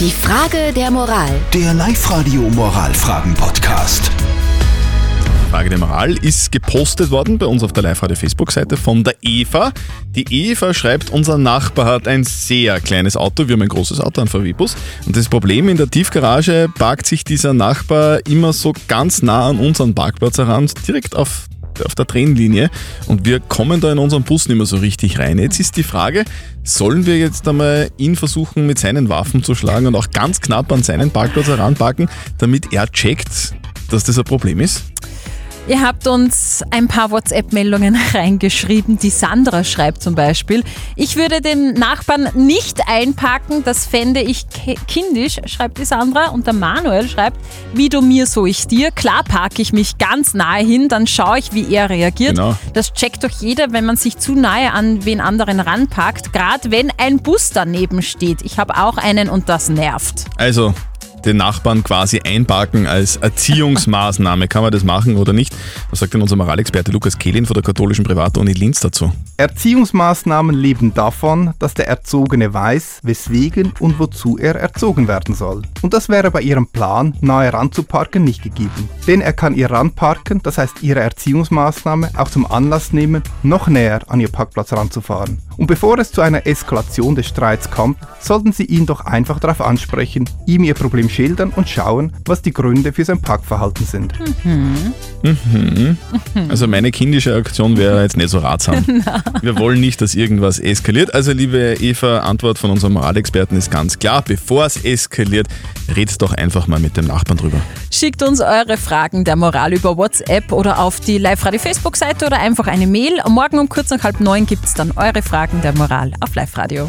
Die Frage der Moral. Der Live-Radio Moralfragen-Podcast. Frage der Moral ist gepostet worden bei uns auf der Live-Radio-Facebook-Seite von der Eva. Die Eva schreibt, unser Nachbar hat ein sehr kleines Auto, wir haben ein großes Auto, ein VW-Bus. Und das Problem, in der Tiefgarage parkt sich dieser Nachbar immer so ganz nah an unseren Parkplatz heran, direkt auf auf der Trennlinie und wir kommen da in unseren Bus nicht mehr so richtig rein. Jetzt ist die Frage, sollen wir jetzt einmal ihn versuchen mit seinen Waffen zu schlagen und auch ganz knapp an seinen Parkplatz heranpacken, damit er checkt, dass das ein Problem ist? Ihr habt uns ein paar WhatsApp-Meldungen reingeschrieben. Die Sandra schreibt zum Beispiel, ich würde den Nachbarn nicht einpacken, das fände ich kindisch, schreibt die Sandra. Und der Manuel schreibt, wie du mir, so ich dir. Klar parke ich mich ganz nahe hin, dann schaue ich, wie er reagiert. Genau. Das checkt doch jeder, wenn man sich zu nahe an wen anderen ranpackt, gerade wenn ein Bus daneben steht. Ich habe auch einen und das nervt. Also, den Nachbarn quasi einparken als Erziehungsmaßnahme. Kann man das machen oder nicht? Was sagt denn unser Moralexperte Lukas Kehlin von der katholischen Privatuni Linz dazu? Erziehungsmaßnahmen leben davon, dass der Erzogene weiß, weswegen und wozu er erzogen werden soll. Und das wäre bei ihrem Plan, nahe ranzuparken, nicht gegeben. Denn er kann ihr ranparken, das heißt ihre Erziehungsmaßnahme, auch zum Anlass nehmen, noch näher an ihr Parkplatz ranzufahren. Und bevor es zu einer Eskalation des Streits kommt, sollten Sie ihn doch einfach darauf ansprechen, ihm Ihr Problem schildern und schauen, was die Gründe für sein Parkverhalten sind. Mhm. Also meine kindische Aktion wäre jetzt nicht so ratsam. Wir wollen nicht, dass irgendwas eskaliert. Also liebe Eva, Antwort von unserem Moralexperten ist ganz klar. Bevor es eskaliert, redet doch einfach mal mit dem Nachbarn drüber. Schickt uns eure Fragen der Moral über WhatsApp oder auf die Live-Radio-Facebook-Seite oder einfach eine Mail. Morgen um kurz nach halb neun gibt es dann eure Fragen der Moral auf Live-Radio.